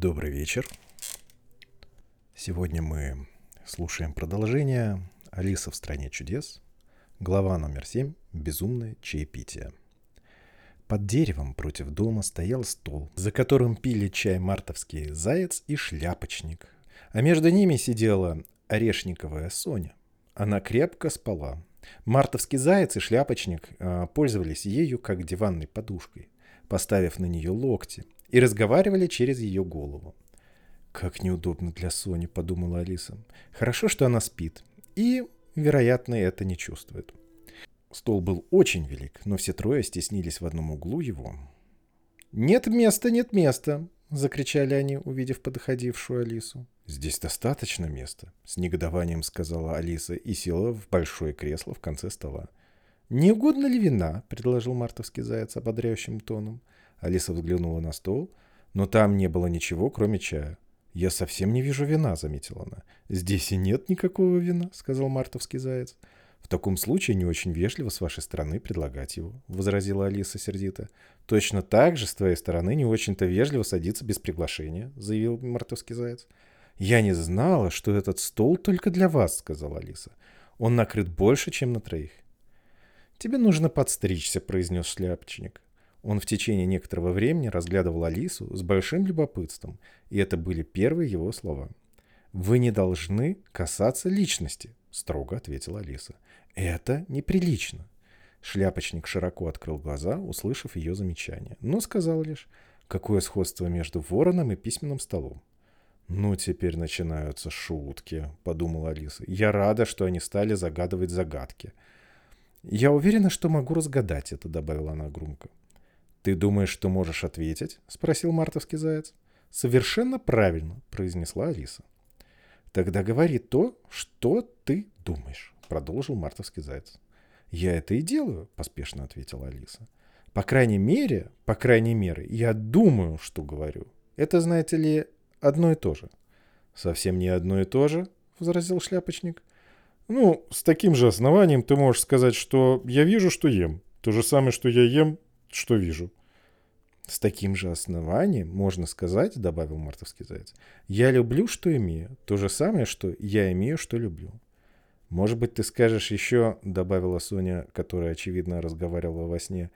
Добрый вечер. Сегодня мы слушаем продолжение «Алиса в стране чудес», глава номер 7 «Безумное чаепитие». Под деревом против дома стоял стол, за которым пили чай мартовский заяц и шляпочник. А между ними сидела орешниковая Соня. Она крепко спала. Мартовский заяц и шляпочник э, пользовались ею как диванной подушкой, поставив на нее локти – и разговаривали через ее голову. «Как неудобно для Сони», — подумала Алиса. «Хорошо, что она спит. И, вероятно, это не чувствует». Стол был очень велик, но все трое стеснились в одном углу его. «Нет места, нет места!» — закричали они, увидев подходившую Алису. «Здесь достаточно места», — с негодованием сказала Алиса и села в большое кресло в конце стола. «Не угодно ли вина?» — предложил мартовский заяц ободряющим тоном. Алиса взглянула на стол, но там не было ничего, кроме чая. «Я совсем не вижу вина», — заметила она. «Здесь и нет никакого вина», — сказал мартовский заяц. «В таком случае не очень вежливо с вашей стороны предлагать его», — возразила Алиса сердито. «Точно так же с твоей стороны не очень-то вежливо садиться без приглашения», — заявил мартовский заяц. «Я не знала, что этот стол только для вас», — сказала Алиса. «Он накрыт больше, чем на троих». «Тебе нужно подстричься», — произнес шляпочник. Он в течение некоторого времени разглядывал Алису с большим любопытством, и это были первые его слова. «Вы не должны касаться личности», — строго ответила Алиса. «Это неприлично». Шляпочник широко открыл глаза, услышав ее замечание, но сказал лишь, какое сходство между вороном и письменным столом. «Ну, теперь начинаются шутки», — подумала Алиса. «Я рада, что они стали загадывать загадки». «Я уверена, что могу разгадать это», — добавила она громко. «Ты думаешь, что можешь ответить?» — спросил мартовский заяц. «Совершенно правильно», — произнесла Алиса. «Тогда говори то, что ты думаешь», — продолжил мартовский заяц. «Я это и делаю», — поспешно ответила Алиса. «По крайней мере, по крайней мере, я думаю, что говорю. Это, знаете ли, одно и то же». «Совсем не одно и то же», — возразил шляпочник. «Ну, с таким же основанием ты можешь сказать, что я вижу, что ем. То же самое, что я ем, что вижу. С таким же основанием можно сказать, добавил мартовский заяц, я люблю, что имею. То же самое, что я имею, что люблю. Может быть, ты скажешь еще, добавила Соня, которая, очевидно, разговаривала во сне,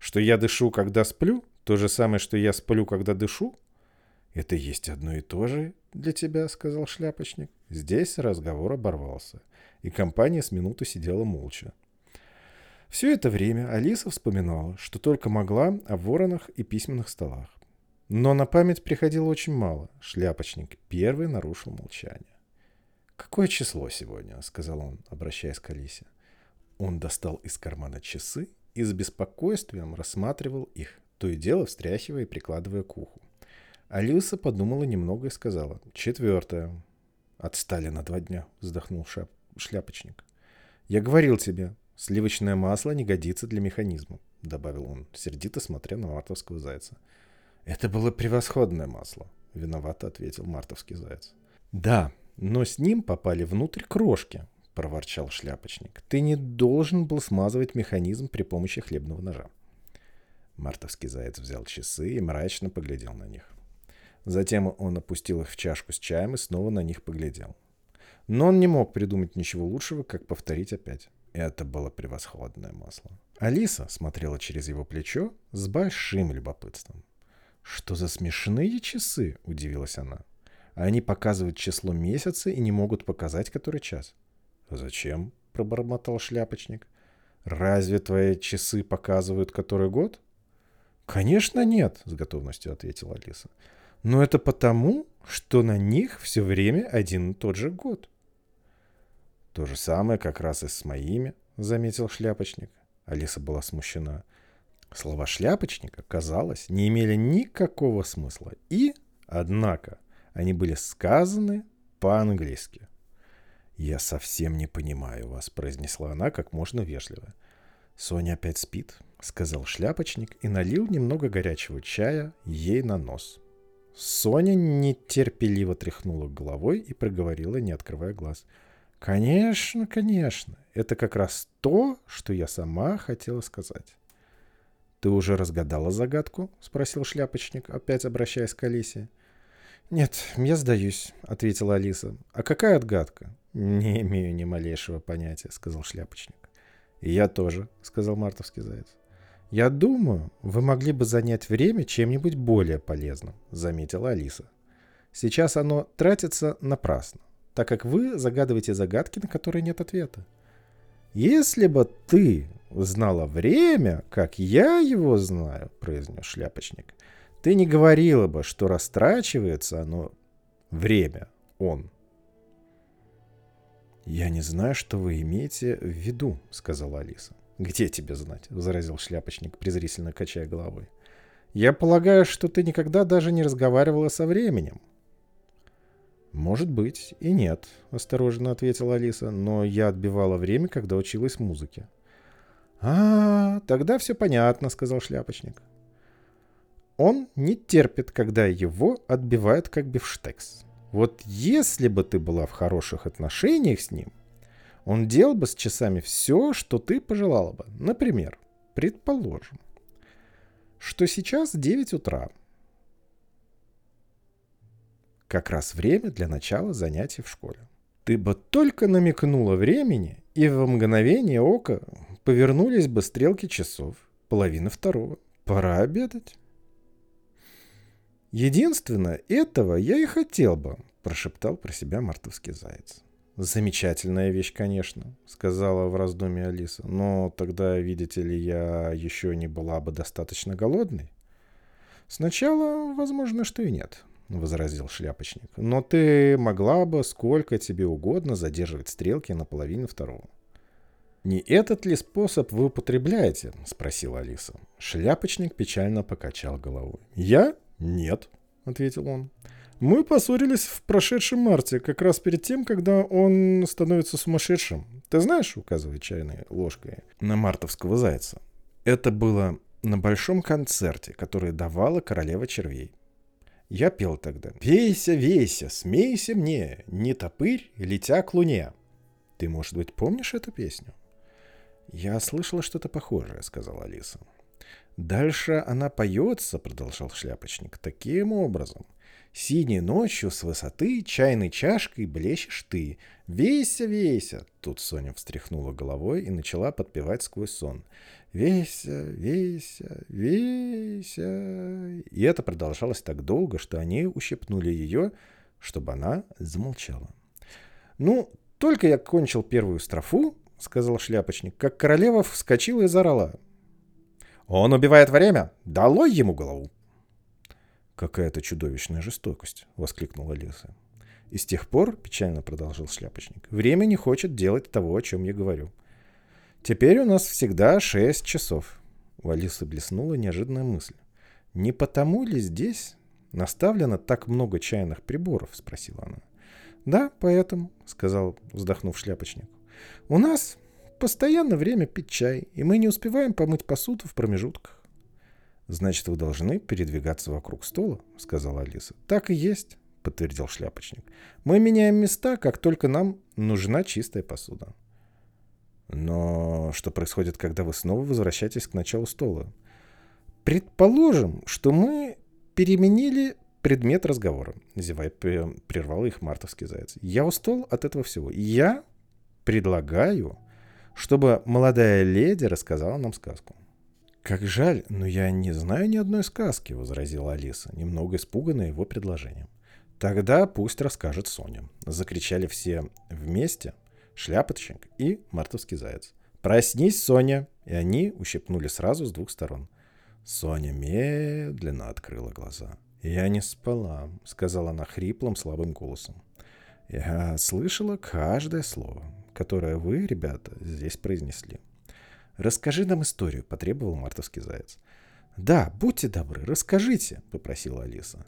что я дышу, когда сплю? То же самое, что я сплю, когда дышу? Это есть одно и то же для тебя, сказал шляпочник. Здесь разговор оборвался, и компания с минуту сидела молча. Все это время Алиса вспоминала, что только могла о воронах и письменных столах. Но на память приходило очень мало. Шляпочник первый нарушил молчание. «Какое число сегодня?» — сказал он, обращаясь к Алисе. Он достал из кармана часы и с беспокойствием рассматривал их, то и дело встряхивая и прикладывая к уху. Алиса подумала немного и сказала «Четвертое». «Отстали на два дня», — вздохнул шляпочник. «Я говорил тебе, «Сливочное масло не годится для механизма», — добавил он, сердито смотря на мартовского зайца. «Это было превосходное масло», — виновато ответил мартовский заяц. «Да, но с ним попали внутрь крошки», — проворчал шляпочник. «Ты не должен был смазывать механизм при помощи хлебного ножа». Мартовский заяц взял часы и мрачно поглядел на них. Затем он опустил их в чашку с чаем и снова на них поглядел. Но он не мог придумать ничего лучшего, как повторить опять. Это было превосходное масло. Алиса смотрела через его плечо с большим любопытством. «Что за смешные часы?» – удивилась она. «Они показывают число месяца и не могут показать, который час». «Зачем?» – пробормотал шляпочник. «Разве твои часы показывают который год?» «Конечно нет», — с готовностью ответила Алиса. «Но это потому, что на них все время один и тот же год». То же самое как раз и с моими, заметил шляпочник. Алиса была смущена. Слова шляпочника, казалось, не имели никакого смысла. И, однако, они были сказаны по-английски. «Я совсем не понимаю вас», — произнесла она как можно вежливо. «Соня опять спит», — сказал шляпочник и налил немного горячего чая ей на нос. Соня нетерпеливо тряхнула головой и проговорила, не открывая глаз — Конечно, конечно. Это как раз то, что я сама хотела сказать. Ты уже разгадала загадку? Спросил шляпочник, опять обращаясь к Алисе. «Нет, я сдаюсь», — ответила Алиса. «А какая отгадка?» «Не имею ни малейшего понятия», — сказал шляпочник. «И я тоже», — сказал мартовский заяц. «Я думаю, вы могли бы занять время чем-нибудь более полезным», — заметила Алиса. «Сейчас оно тратится напрасно, так как вы загадываете загадки, на которые нет ответа. Если бы ты знала время, как я его знаю», — произнес шляпочник, — «ты не говорила бы, что растрачивается оно время, он». «Я не знаю, что вы имеете в виду», — сказала Алиса. «Где тебе знать?» — возразил шляпочник, презрительно качая головой. «Я полагаю, что ты никогда даже не разговаривала со временем». «Может быть, и нет», — осторожно ответила Алиса, «но я отбивала время, когда училась музыке». «А, тогда все понятно», — сказал шляпочник. «Он не терпит, когда его отбивают как бифштекс. Вот если бы ты была в хороших отношениях с ним, он делал бы с часами все, что ты пожелала бы. Например, предположим, что сейчас 9 утра. Как раз время для начала занятий в школе. Ты бы только намекнула времени, и в мгновение ока повернулись бы стрелки часов. Половина второго. Пора обедать. Единственное, этого я и хотел бы, прошептал про себя мартовский заяц. «Замечательная вещь, конечно», — сказала в раздумье Алиса. «Но тогда, видите ли, я еще не была бы достаточно голодной». «Сначала, возможно, что и нет», — возразил шляпочник. «Но ты могла бы сколько тебе угодно задерживать стрелки на половине второго». «Не этот ли способ вы употребляете?» — спросила Алиса. Шляпочник печально покачал головой. «Я? Нет», — ответил он. Мы поссорились в прошедшем марте, как раз перед тем, когда он становится сумасшедшим. Ты знаешь, указывает чайной ложкой на мартовского зайца. Это было на большом концерте, который давала королева червей. Я пел тогда. «Вейся, вейся, смейся мне, не топырь, летя к луне». Ты, может быть, помнишь эту песню? Я слышала что-то похожее, сказала Алиса. Дальше она поется, продолжал шляпочник, таким образом – Синей ночью с высоты чайной чашкой блещешь ты. Вейся, вейся. Тут Соня встряхнула головой и начала подпевать сквозь сон. Вейся, вейся, вейся. И это продолжалось так долго, что они ущипнули ее, чтобы она замолчала. Ну, только я кончил первую строфу, сказал шляпочник, как королева вскочила и заорала. Он убивает время! Долой ему голову! «Какая-то чудовищная жестокость!» — воскликнула Лиса. «И с тех пор, — печально продолжил шляпочник, — время не хочет делать того, о чем я говорю. Теперь у нас всегда шесть часов». У Алисы блеснула неожиданная мысль. «Не потому ли здесь наставлено так много чайных приборов?» — спросила она. «Да, поэтому», — сказал, вздохнув шляпочник. «У нас постоянно время пить чай, и мы не успеваем помыть посуду в промежутках. «Значит, вы должны передвигаться вокруг стола», — сказала Алиса. «Так и есть», — подтвердил шляпочник. «Мы меняем места, как только нам нужна чистая посуда». «Но что происходит, когда вы снова возвращаетесь к началу стола?» «Предположим, что мы переменили предмет разговора», — зевая прервал их мартовский заяц. «Я устал от этого всего. Я предлагаю, чтобы молодая леди рассказала нам сказку». «Как жаль, но я не знаю ни одной сказки», — возразила Алиса, немного испуганная его предложением. «Тогда пусть расскажет Соня», — закричали все вместе, шляпочник и мартовский заяц. «Проснись, Соня!» И они ущипнули сразу с двух сторон. Соня медленно открыла глаза. «Я не спала», — сказала она хриплым, слабым голосом. «Я слышала каждое слово, которое вы, ребята, здесь произнесли. «Расскажи нам историю», — потребовал мартовский заяц. «Да, будьте добры, расскажите», — попросила Алиса.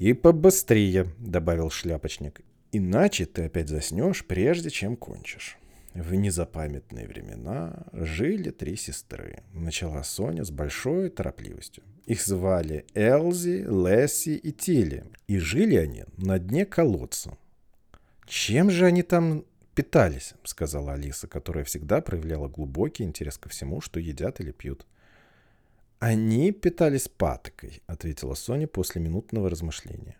«И побыстрее», — добавил шляпочник. «Иначе ты опять заснешь, прежде чем кончишь». В незапамятные времена жили три сестры. Начала Соня с большой торопливостью. Их звали Элзи, Лесси и Тилли. И жили они на дне колодца. Чем же они там питались, сказала Алиса, которая всегда проявляла глубокий интерес ко всему, что едят или пьют. Они питались патокой, ответила Соня после минутного размышления.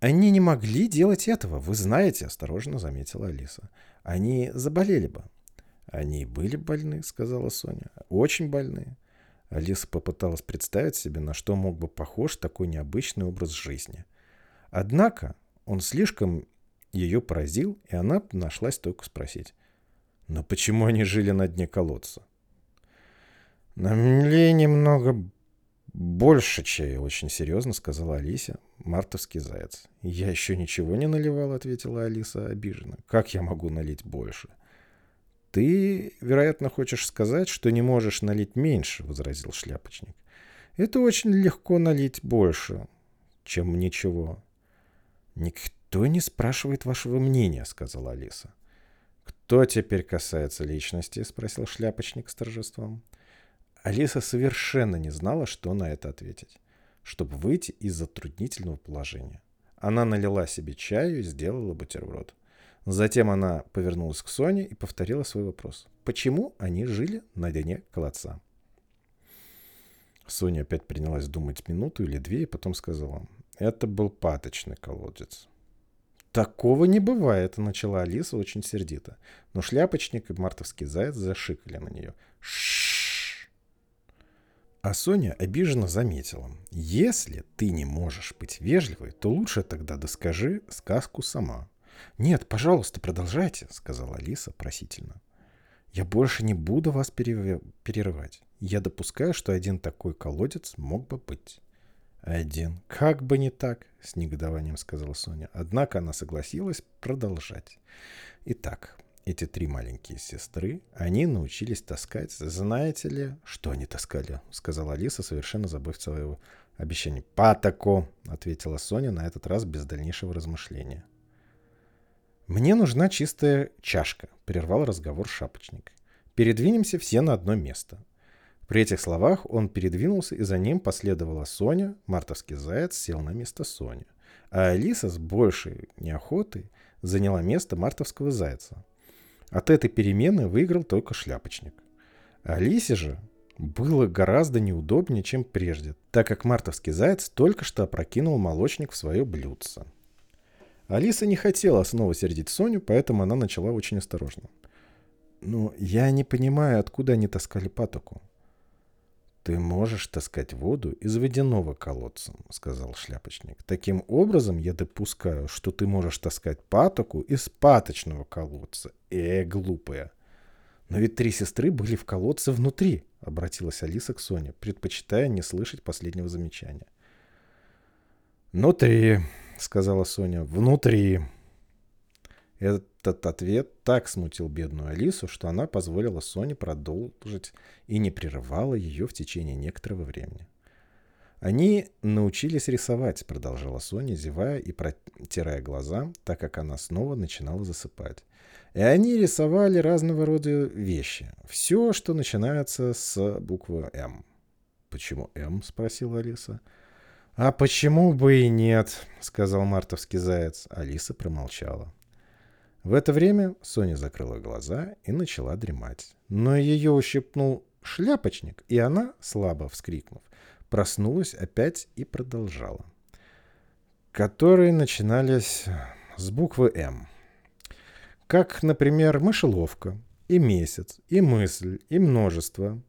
Они не могли делать этого, вы знаете, осторожно заметила Алиса. Они заболели бы. Они были больны, сказала Соня. Очень больны. Алиса попыталась представить себе, на что мог бы похож такой необычный образ жизни. Однако он слишком ее поразил, и она нашлась только спросить. Но почему они жили на дне колодца? «Налей немного больше чая», — очень серьезно сказала Алиса. «Мартовский заяц». «Я еще ничего не наливал», — ответила Алиса обиженно. «Как я могу налить больше?» «Ты, вероятно, хочешь сказать, что не можешь налить меньше», — возразил шляпочник. «Это очень легко налить больше, чем ничего». «Никто не спрашивает вашего мнения», — сказала Алиса. «Кто теперь касается личности?» — спросил шляпочник с торжеством. Алиса совершенно не знала, что на это ответить, чтобы выйти из затруднительного положения. Она налила себе чаю и сделала бутерброд. Затем она повернулась к Соне и повторила свой вопрос. Почему они жили на дне колодца? Соня опять принялась думать минуту или две и потом сказала. Это был паточный колодец. «Такого не бывает», — начала Алиса очень сердито. Но шляпочник и мартовский заяц зашикали на нее. Шш. А Соня обиженно заметила. «Если ты не можешь быть вежливой, то лучше тогда доскажи сказку сама». «Нет, пожалуйста, продолжайте», — сказала Алиса просительно. «Я больше не буду вас перерывать. Я допускаю, что один такой колодец мог бы быть». «Один. Как бы не так», — с негодованием сказала Соня. Однако она согласилась продолжать. Итак, эти три маленькие сестры, они научились таскать. Знаете ли, что они таскали? Сказала Алиса, совершенно забыв своего обещания. «Патоко», — ответила Соня на этот раз без дальнейшего размышления. «Мне нужна чистая чашка», — прервал разговор шапочник. «Передвинемся все на одно место. При этих словах он передвинулся, и за ним последовала Соня. Мартовский заяц сел на место Сони. А Алиса с большей неохотой заняла место мартовского зайца. От этой перемены выиграл только шляпочник. Алисе же было гораздо неудобнее, чем прежде, так как мартовский заяц только что опрокинул молочник в свое блюдце. Алиса не хотела снова сердить Соню, поэтому она начала очень осторожно. «Ну, я не понимаю, откуда они таскали патоку. «Ты можешь таскать воду из водяного колодца», — сказал шляпочник. «Таким образом я допускаю, что ты можешь таскать патоку из паточного колодца. Э, глупая!» «Но ведь три сестры были в колодце внутри», — обратилась Алиса к Соне, предпочитая не слышать последнего замечания. «Внутри», — сказала Соня, — «внутри». Этот ответ так смутил бедную Алису, что она позволила Соне продолжить и не прерывала ее в течение некоторого времени. «Они научились рисовать», — продолжала Соня, зевая и протирая глаза, так как она снова начинала засыпать. «И они рисовали разного рода вещи. Все, что начинается с буквы «М». «Почему «М»?» — спросила Алиса. «А почему бы и нет?» — сказал мартовский заяц. Алиса промолчала. В это время Соня закрыла глаза и начала дремать. Но ее ущипнул шляпочник, и она, слабо вскрикнув, проснулась опять и продолжала. Которые начинались с буквы «М». Как, например, мышеловка, и месяц, и мысль, и множество.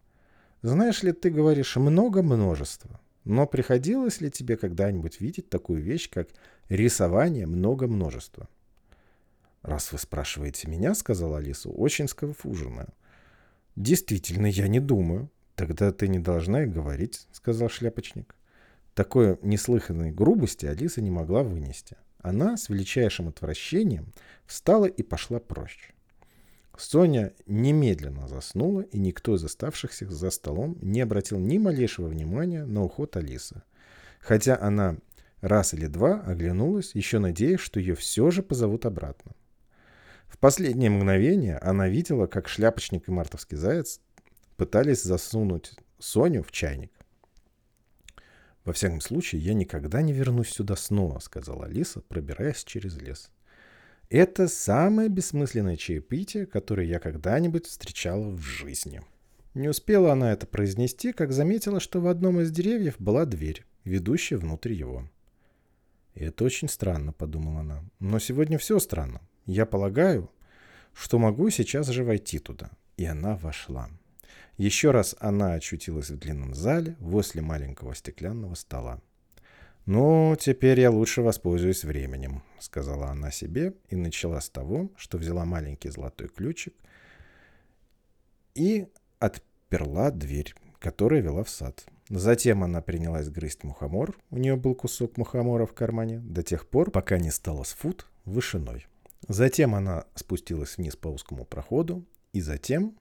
Знаешь ли, ты говоришь много множества. Но приходилось ли тебе когда-нибудь видеть такую вещь, как рисование много множества? «Раз вы спрашиваете меня, — сказала Алиса, — очень сконфуженная». «Действительно, я не думаю». «Тогда ты не должна и говорить», — сказал шляпочник. Такой неслыханной грубости Алиса не могла вынести. Она с величайшим отвращением встала и пошла прочь. Соня немедленно заснула, и никто из оставшихся за столом не обратил ни малейшего внимания на уход Алисы. Хотя она раз или два оглянулась, еще надеясь, что ее все же позовут обратно. В последнее мгновение она видела, как шляпочник и мартовский заяц пытались засунуть Соню в чайник. «Во всяком случае, я никогда не вернусь сюда снова», — сказала Алиса, пробираясь через лес. «Это самое бессмысленное чаепитие, которое я когда-нибудь встречала в жизни». Не успела она это произнести, как заметила, что в одном из деревьев была дверь, ведущая внутрь его. Это очень странно, подумала она. Но сегодня все странно. Я полагаю, что могу сейчас же войти туда. И она вошла. Еще раз она очутилась в длинном зале возле маленького стеклянного стола. «Ну, теперь я лучше воспользуюсь временем», — сказала она себе и начала с того, что взяла маленький золотой ключик и отперла дверь, которая вела в сад. Затем она принялась грызть мухомор, у нее был кусок мухомора в кармане, до тех пор, пока не стало с фут вышиной. Затем она спустилась вниз по узкому проходу, и затем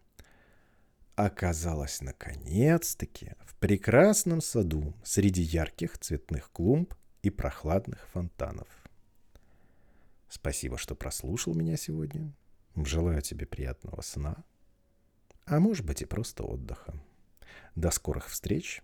оказалась наконец-таки в прекрасном саду среди ярких цветных клумб и прохладных фонтанов. Спасибо, что прослушал меня сегодня. Желаю тебе приятного сна, а может быть и просто отдыха. До скорых встреч